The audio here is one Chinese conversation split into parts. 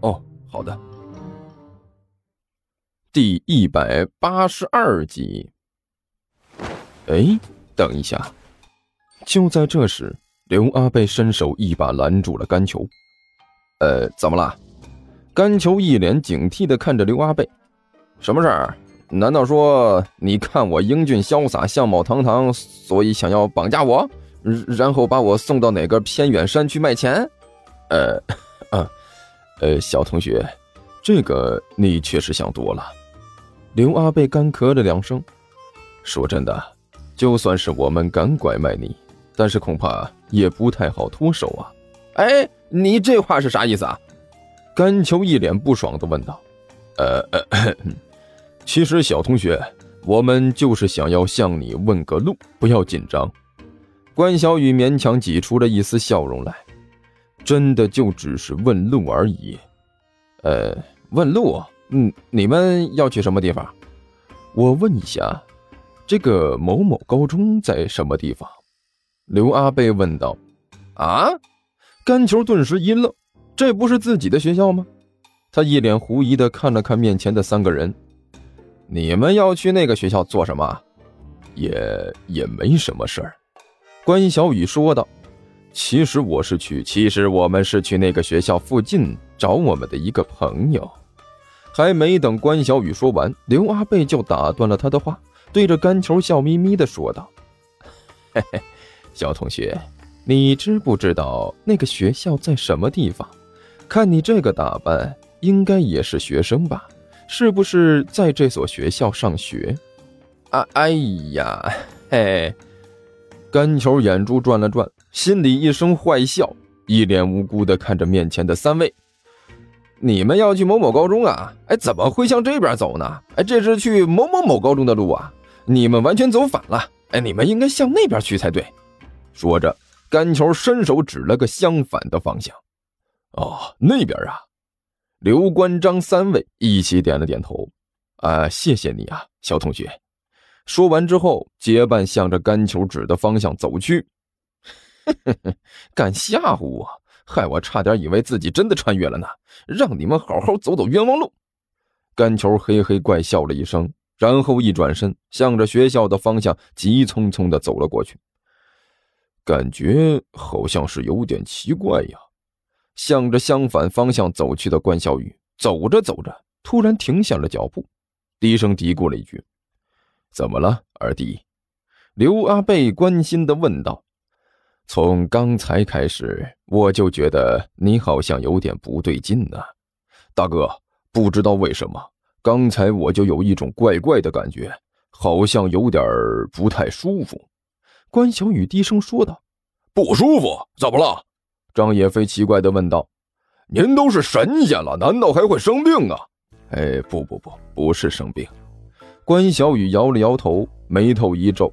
哦，好的。第一百八十二集。哎，等一下！就在这时，刘阿贝伸手一把拦住了甘球。呃，怎么了？甘球一脸警惕的看着刘阿贝。什么事儿？难道说你看我英俊潇洒、相貌堂堂，所以想要绑架我，然后把我送到哪个偏远山区卖钱？呃，呃，小同学，这个你确实想多了。刘阿贝干咳了两声，说真的，就算是我们敢拐卖你，但是恐怕也不太好脱手啊。哎，你这话是啥意思啊？甘秋一脸不爽的问道。呃呃。其实，小同学，我们就是想要向你问个路，不要紧张。关小雨勉强挤出了一丝笑容来，真的就只是问路而已。呃，问路？嗯，你们要去什么地方？我问一下，这个某某高中在什么地方？刘阿贝问道。啊！甘球顿时一愣，这不是自己的学校吗？他一脸狐疑的看了看面前的三个人。你们要去那个学校做什么？也也没什么事儿。关小雨说道：“其实我是去，其实我们是去那个学校附近找我们的一个朋友。”还没等关小雨说完，刘阿贝就打断了他的话，对着甘球笑眯眯的说道：“嘿嘿，小同学，你知不知道那个学校在什么地方？看你这个打扮，应该也是学生吧？”是不是在这所学校上学？啊，哎呀，嘿！甘球眼珠转了转，心里一声坏笑，一脸无辜的看着面前的三位。你们要去某某高中啊？哎，怎么会向这边走呢？哎，这是去某某某高中的路啊！你们完全走反了！哎，你们应该向那边去才对。说着，甘球伸手指了个相反的方向。哦，那边啊。刘关张三位一起点了点头，啊，谢谢你啊，小同学。说完之后，结伴向着甘球指的方向走去。敢吓唬我，害我差点以为自己真的穿越了呢！让你们好好走走冤枉路。甘球嘿嘿怪笑了一声，然后一转身，向着学校的方向急匆匆的走了过去。感觉好像是有点奇怪呀。向着相反方向走去的关小雨，走着走着，突然停下了脚步，低声嘀咕了一句：“怎么了，二弟？”刘阿贝关心的问道。“从刚才开始，我就觉得你好像有点不对劲呢，大哥。不知道为什么，刚才我就有一种怪怪的感觉，好像有点不太舒服。”关小雨低声说道。“不舒服？怎么了？”张野飞奇怪的问道：“您都是神仙了，难道还会生病啊？”“哎，不不不，不是生病。”关小雨摇了摇头，眉头一皱，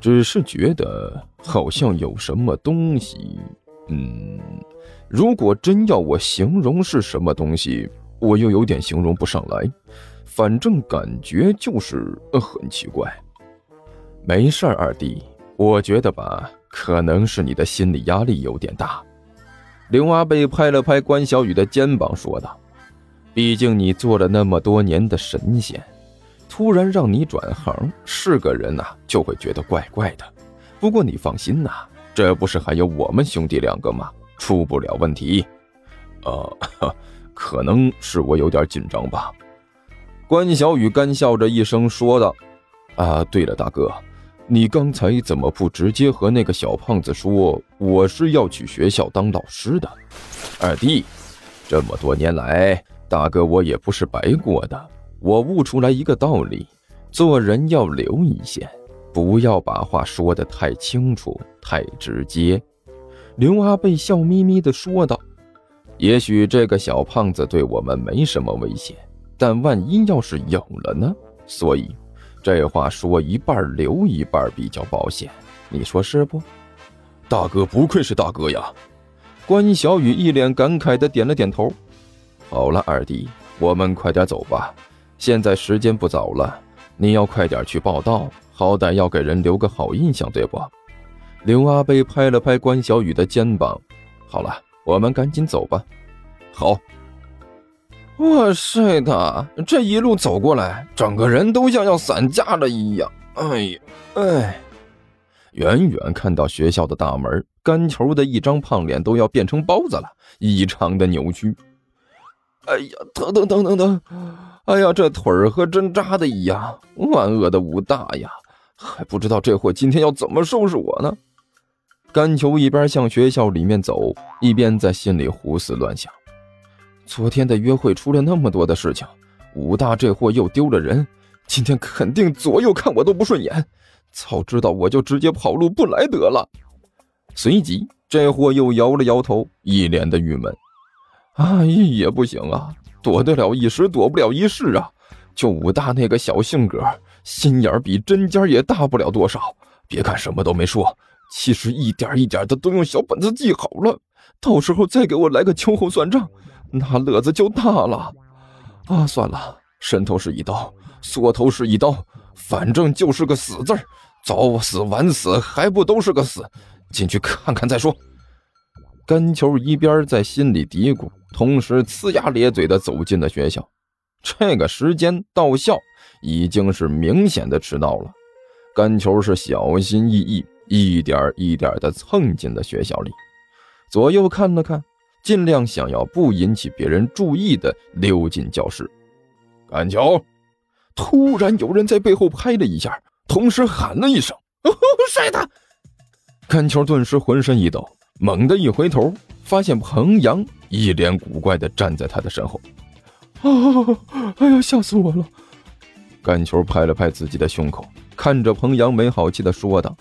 只是觉得好像有什么东西……嗯，如果真要我形容是什么东西，我又有点形容不上来。反正感觉就是很奇怪。没事二弟，我觉得吧。可能是你的心理压力有点大，刘阿贝拍了拍关小雨的肩膀，说道：“毕竟你做了那么多年的神仙，突然让你转行，是个人呐就会觉得怪怪的。不过你放心呐，这不是还有我们兄弟两个吗？出不了问题。”“呃，可能是我有点紧张吧。”关小雨干笑着一声说道：“啊，对了，大哥。”你刚才怎么不直接和那个小胖子说我是要去学校当老师的？二弟，这么多年来，大哥我也不是白过的。我悟出来一个道理：做人要留一线，不要把话说得太清楚、太直接。刘阿贝笑眯眯地说道：“也许这个小胖子对我们没什么威胁，但万一要是有了呢？所以，这话说一半留一半比较保险，你说是不？大哥不愧是大哥呀！关小雨一脸感慨的点了点头。好了，二弟，我们快点走吧，现在时间不早了，你要快点去报道，好歹要给人留个好印象，对不？刘阿贝拍了拍关小雨的肩膀，好了，我们赶紧走吧。好。哇塞的，这一路走过来，整个人都像要散架了一样。哎呀，哎！远远看到学校的大门，干球的一张胖脸都要变成包子了，异常的扭曲。哎呀，疼疼疼疼疼！哎呀，这腿儿和针扎的一样。万恶的武大呀，还不知道这货今天要怎么收拾我呢。甘球一边向学校里面走，一边在心里胡思乱想。昨天的约会出了那么多的事情，武大这货又丢了人，今天肯定左右看我都不顺眼。早知道我就直接跑路不来得了。随即，这货又摇了摇头，一脸的郁闷。哎，也不行啊，躲得了一时，躲不了一世啊。就武大那个小性格，心眼比针尖也大不了多少。别看什么都没说，其实一点一点的都用小本子记好了。到时候再给我来个秋后算账。那乐子就大了，啊，算了，伸头是一刀，缩头是一刀，反正就是个死字儿，早死晚死还不都是个死？进去看看再说。甘球一边在心里嘀咕，同时呲牙咧嘴的走进了学校。这个时间到校已经是明显的迟到了。甘球是小心翼翼，一点一点的蹭进了学校里，左右看了看。尽量想要不引起别人注意的溜进教室。甘球，突然有人在背后拍了一下，同时喊了一声：“哦，帅的！”甘球顿时浑身一抖，猛地一回头，发现彭阳一脸古怪的站在他的身后。啊！哎呀，吓死我了！甘球拍了拍自己的胸口，看着彭阳，没好气的说道：“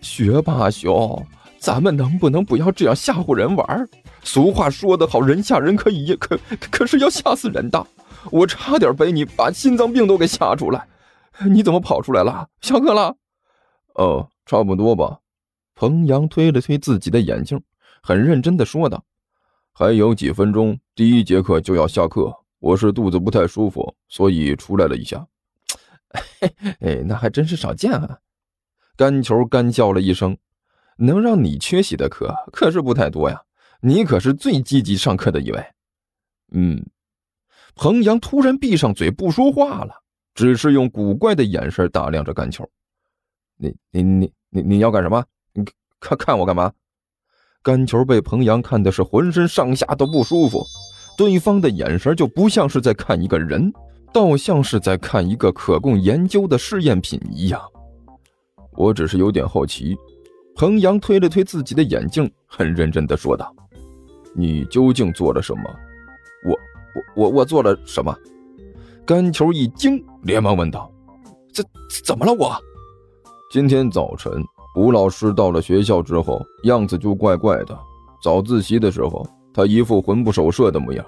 学霸兄，咱们能不能不要这样吓唬人玩？”俗话说得好，人吓人可以，可可是要吓死人的。我差点被你把心脏病都给吓出来。你怎么跑出来了？下课了？哦，差不多吧。彭阳推了推自己的眼镜，很认真的说道：“还有几分钟，第一节课就要下课。我是肚子不太舒服，所以出来了一下。”哎，那还真是少见啊。干球干笑了一声，能让你缺席的课可是不太多呀。你可是最积极上课的一位，嗯。彭阳突然闭上嘴不说话了，只是用古怪的眼神打量着甘球。你你你你你要干什么？看看我干嘛？甘球被彭阳看的是浑身上下都不舒服，对方的眼神就不像是在看一个人，倒像是在看一个可供研究的试验品一样。我只是有点好奇。彭阳推了推自己的眼镜，很认真的说道。你究竟做了什么？我我我我做了什么？甘球一惊，连忙问道：“怎怎么了？我今天早晨，吴老师到了学校之后，样子就怪怪的。早自习的时候，他一副魂不守舍的模样，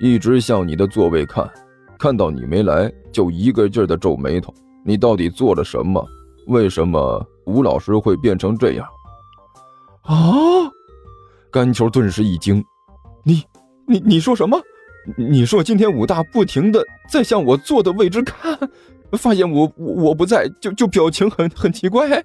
一直向你的座位看，看到你没来，就一个劲儿的皱眉头。你到底做了什么？为什么吴老师会变成这样？啊？”甘球顿时一惊：“你、你、你说什么？你说今天武大不停的在向我坐的位置看，发现我我不在，就就表情很很奇怪。